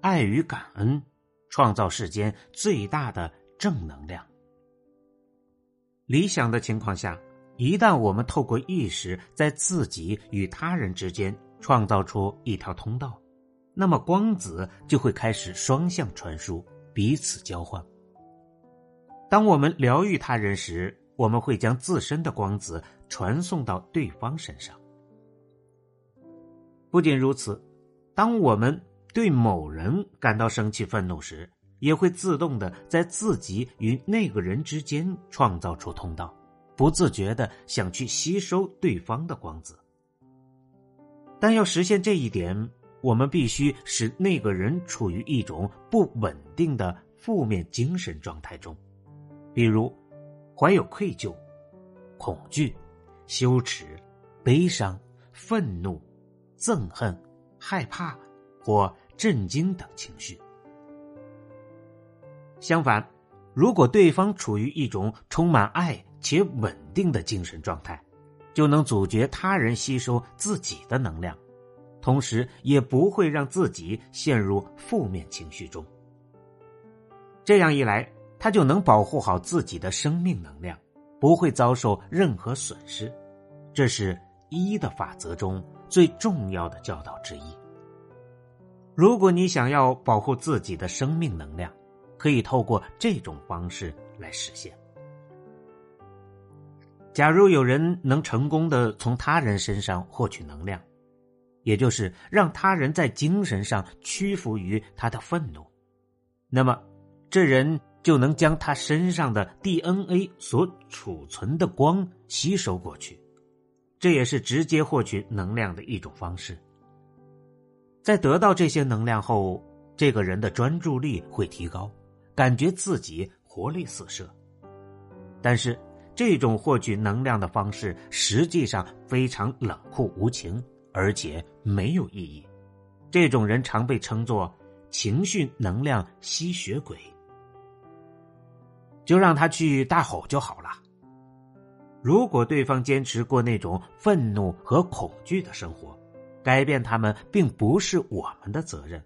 爱与感恩，创造世间最大的正能量。理想的情况下，一旦我们透过意识在自己与他人之间创造出一条通道，那么光子就会开始双向传输，彼此交换。当我们疗愈他人时，我们会将自身的光子传送到对方身上。不仅如此，当我们对某人感到生气、愤怒时，也会自动的在自己与那个人之间创造出通道，不自觉的想去吸收对方的光子。但要实现这一点，我们必须使那个人处于一种不稳定的负面精神状态中，比如怀有愧疚、恐惧、羞耻、悲伤、愤怒、憎恨、害怕或。震惊等情绪。相反，如果对方处于一种充满爱且稳定的精神状态，就能阻绝他人吸收自己的能量，同时也不会让自己陷入负面情绪中。这样一来，他就能保护好自己的生命能量，不会遭受任何损失。这是一的法则中最重要的教导之一。如果你想要保护自己的生命能量，可以透过这种方式来实现。假如有人能成功的从他人身上获取能量，也就是让他人在精神上屈服于他的愤怒，那么这人就能将他身上的 DNA 所储存的光吸收过去，这也是直接获取能量的一种方式。在得到这些能量后，这个人的专注力会提高，感觉自己活力四射。但是，这种获取能量的方式实际上非常冷酷无情，而且没有意义。这种人常被称作“情绪能量吸血鬼”。就让他去大吼就好了。如果对方坚持过那种愤怒和恐惧的生活。改变他们并不是我们的责任，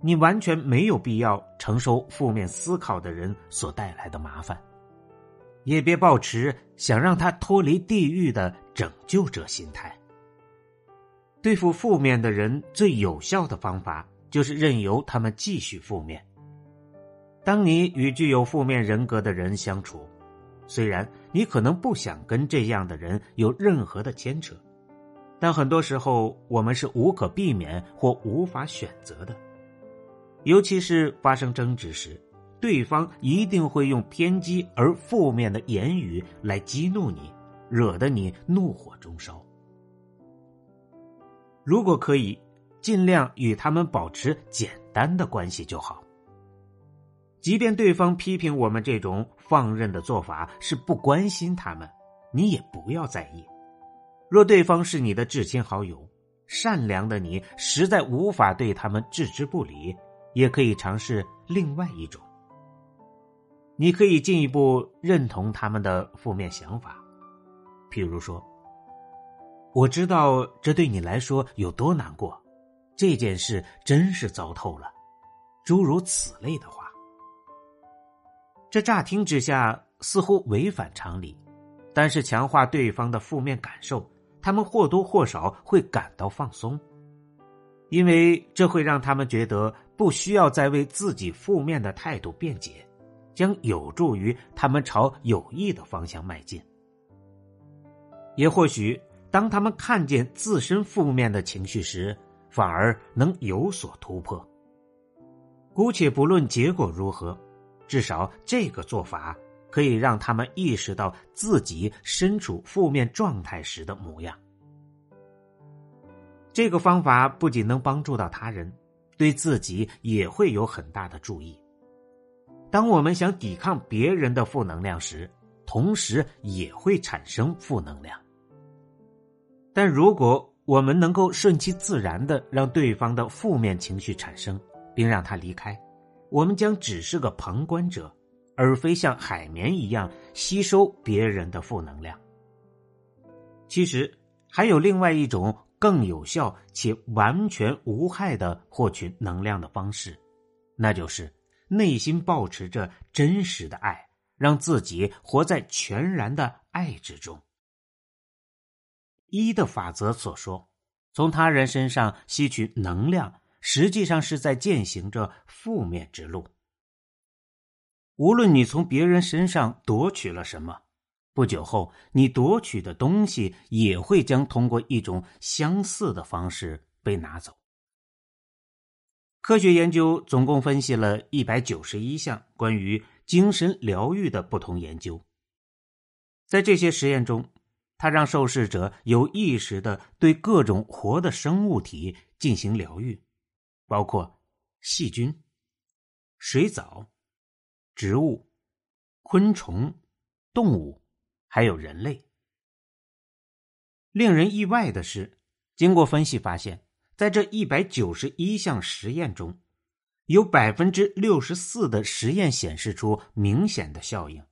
你完全没有必要承受负面思考的人所带来的麻烦，也别抱持想让他脱离地狱的拯救者心态。对付负面的人最有效的方法就是任由他们继续负面。当你与具有负面人格的人相处，虽然你可能不想跟这样的人有任何的牵扯。但很多时候，我们是无可避免或无法选择的，尤其是发生争执时，对方一定会用偏激而负面的言语来激怒你，惹得你怒火中烧。如果可以，尽量与他们保持简单的关系就好。即便对方批评我们这种放任的做法是不关心他们，你也不要在意。若对方是你的至亲好友，善良的你实在无法对他们置之不理，也可以尝试另外一种。你可以进一步认同他们的负面想法，譬如说：“我知道这对你来说有多难过，这件事真是糟透了。”诸如此类的话，这乍听之下似乎违反常理，但是强化对方的负面感受。他们或多或少会感到放松，因为这会让他们觉得不需要再为自己负面的态度辩解，将有助于他们朝有益的方向迈进。也或许，当他们看见自身负面的情绪时，反而能有所突破。姑且不论结果如何，至少这个做法。可以让他们意识到自己身处负面状态时的模样。这个方法不仅能帮助到他人，对自己也会有很大的注意。当我们想抵抗别人的负能量时，同时也会产生负能量。但如果我们能够顺其自然的让对方的负面情绪产生，并让他离开，我们将只是个旁观者，而非像海绵一样吸收别人的负能量。其实还有另外一种更有效且完全无害的获取能量的方式，那就是内心保持着真实的爱，让自己活在全然的爱之中。一的法则所说，从他人身上吸取能量，实际上是在践行着负面之路。无论你从别人身上夺取了什么。不久后，你夺取的东西也会将通过一种相似的方式被拿走。科学研究总共分析了一百九十一项关于精神疗愈的不同研究。在这些实验中，他让受试者有意识的对各种活的生物体进行疗愈，包括细菌、水藻、植物、昆虫、动物。还有人类。令人意外的是，经过分析发现，在这一百九十一项实验中，有百分之六十四的实验显示出明显的效应，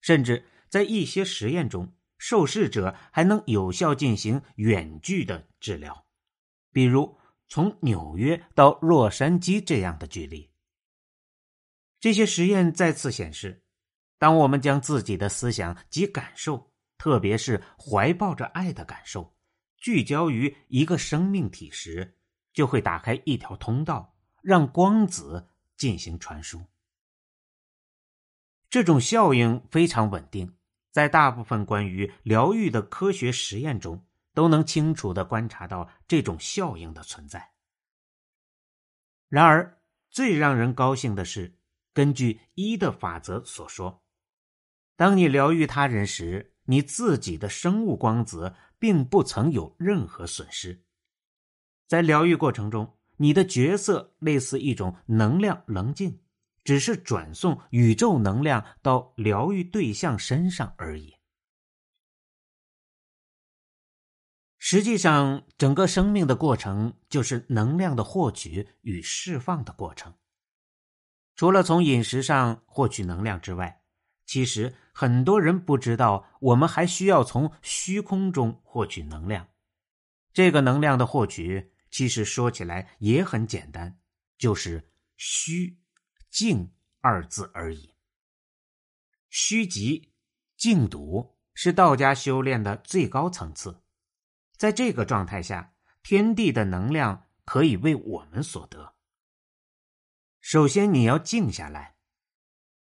甚至在一些实验中，受试者还能有效进行远距的治疗，比如从纽约到洛杉矶这样的距离。这些实验再次显示。当我们将自己的思想及感受，特别是怀抱着爱的感受，聚焦于一个生命体时，就会打开一条通道，让光子进行传输。这种效应非常稳定，在大部分关于疗愈的科学实验中，都能清楚的观察到这种效应的存在。然而，最让人高兴的是，根据一的法则所说。当你疗愈他人时，你自己的生物光子并不曾有任何损失。在疗愈过程中，你的角色类似一种能量棱镜，只是转送宇宙能量到疗愈对象身上而已。实际上，整个生命的过程就是能量的获取与释放的过程。除了从饮食上获取能量之外，其实。很多人不知道，我们还需要从虚空中获取能量。这个能量的获取，其实说起来也很简单，就是“虚静”二字而已。虚极静笃是道家修炼的最高层次，在这个状态下，天地的能量可以为我们所得。首先，你要静下来，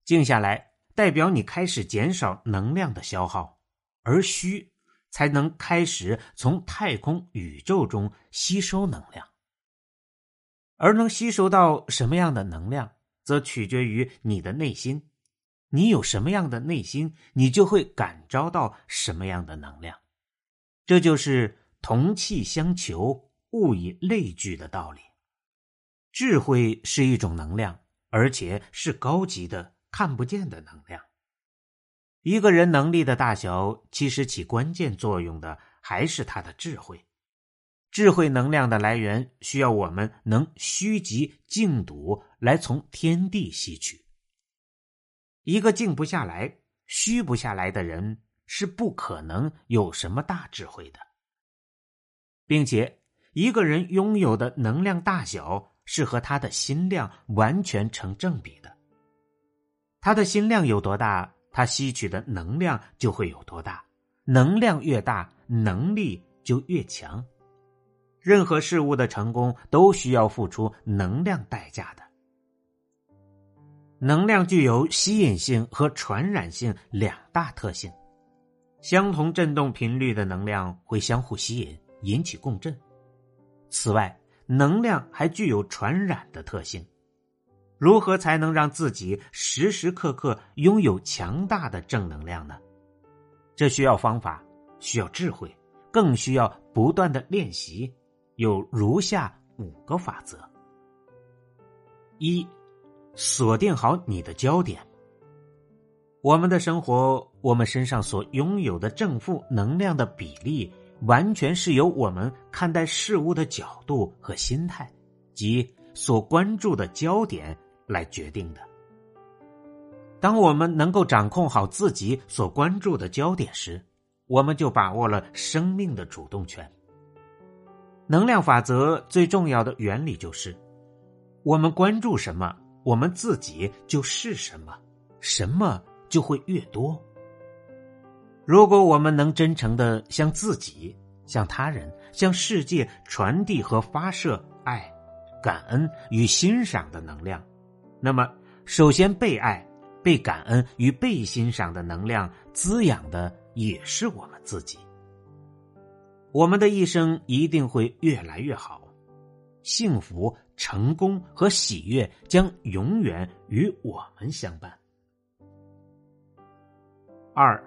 静下来。代表你开始减少能量的消耗，而虚才能开始从太空宇宙中吸收能量。而能吸收到什么样的能量，则取决于你的内心。你有什么样的内心，你就会感召到什么样的能量。这就是同气相求、物以类聚的道理。智慧是一种能量，而且是高级的。看不见的能量。一个人能力的大小，其实起关键作用的还是他的智慧。智慧能量的来源，需要我们能虚极静笃来从天地吸取。一个静不下来、虚不下来的人，是不可能有什么大智慧的。并且，一个人拥有的能量大小，是和他的心量完全成正比的。他的心量有多大，他吸取的能量就会有多大。能量越大，能力就越强。任何事物的成功都需要付出能量代价的。能量具有吸引性和传染性两大特性。相同振动频率的能量会相互吸引，引起共振。此外，能量还具有传染的特性。如何才能让自己时时刻刻拥有强大的正能量呢？这需要方法，需要智慧，更需要不断的练习。有如下五个法则：一，锁定好你的焦点。我们的生活，我们身上所拥有的正负能量的比例，完全是由我们看待事物的角度和心态，及所关注的焦点来决定的。当我们能够掌控好自己所关注的焦点时，我们就把握了生命的主动权。能量法则最重要的原理就是：我们关注什么，我们自己就是什么，什么就会越多。如果我们能真诚的向自己、向他人、向世界传递和发射爱、感恩与欣赏的能量，那么首先被爱。被感恩与被欣赏的能量滋养的也是我们自己。我们的一生一定会越来越好，幸福、成功和喜悦将永远与我们相伴。二，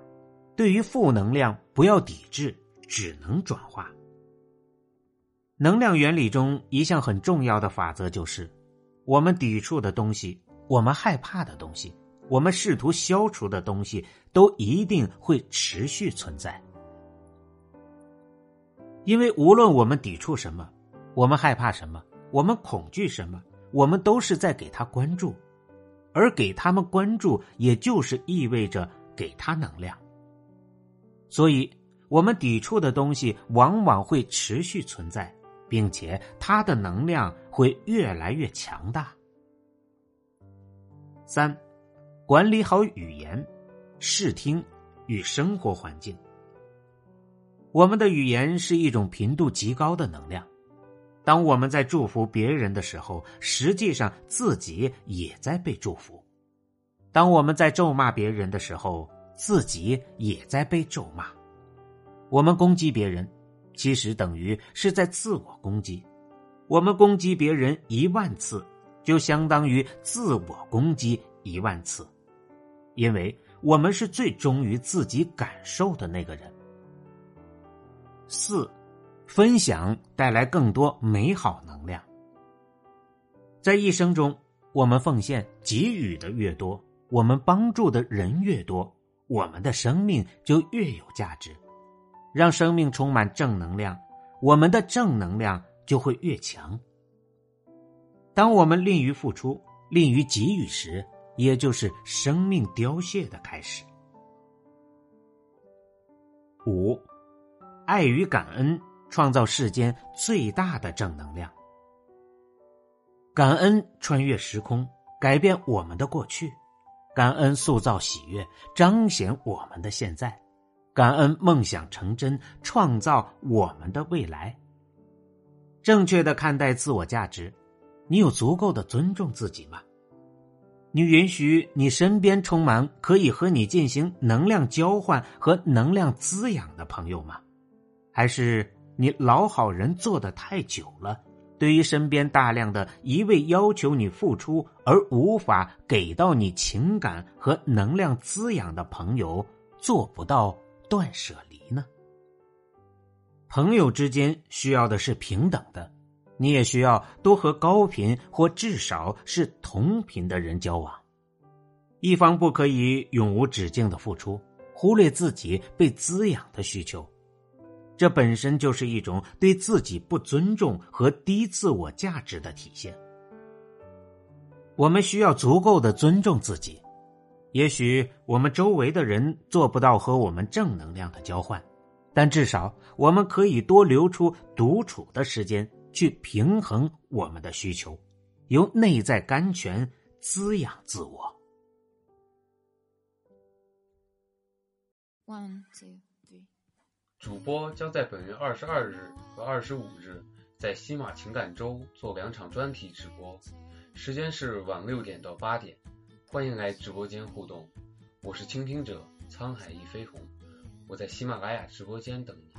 对于负能量不要抵制，只能转化。能量原理中一项很重要的法则就是：我们抵触的东西，我们害怕的东西。我们试图消除的东西，都一定会持续存在，因为无论我们抵触什么，我们害怕什么，我们恐惧什么，我们都是在给他关注，而给他们关注，也就是意味着给他能量。所以，我们抵触的东西往往会持续存在，并且它的能量会越来越强大。三。管理好语言、视听与生活环境。我们的语言是一种频度极高的能量。当我们在祝福别人的时候，实际上自己也在被祝福；当我们在咒骂别人的时候，自己也在被咒骂。我们攻击别人，其实等于是在自我攻击。我们攻击别人一万次，就相当于自我攻击一万次。因为我们是最忠于自己感受的那个人。四，分享带来更多美好能量。在一生中，我们奉献给予的越多，我们帮助的人越多，我们的生命就越有价值。让生命充满正能量，我们的正能量就会越强。当我们吝于付出、吝于给予时，也就是生命凋谢的开始。五，爱与感恩创造世间最大的正能量。感恩穿越时空，改变我们的过去；感恩塑造喜悦，彰显我们的现在；感恩梦想成真，创造我们的未来。正确的看待自我价值，你有足够的尊重自己吗？你允许你身边充满可以和你进行能量交换和能量滋养的朋友吗？还是你老好人做的太久了？对于身边大量的一味要求你付出而无法给到你情感和能量滋养的朋友，做不到断舍离呢？朋友之间需要的是平等的。你也需要多和高频或至少是同频的人交往。一方不可以永无止境的付出，忽略自己被滋养的需求，这本身就是一种对自己不尊重和低自我价值的体现。我们需要足够的尊重自己。也许我们周围的人做不到和我们正能量的交换，但至少我们可以多留出独处的时间。去平衡我们的需求，由内在甘泉滋养自我。One two 主播将在本月二十二日和二十五日在西马情感周做两场专题直播，时间是晚六点到八点，欢迎来直播间互动。我是倾听者沧海一飞鸿，我在喜马拉雅直播间等你。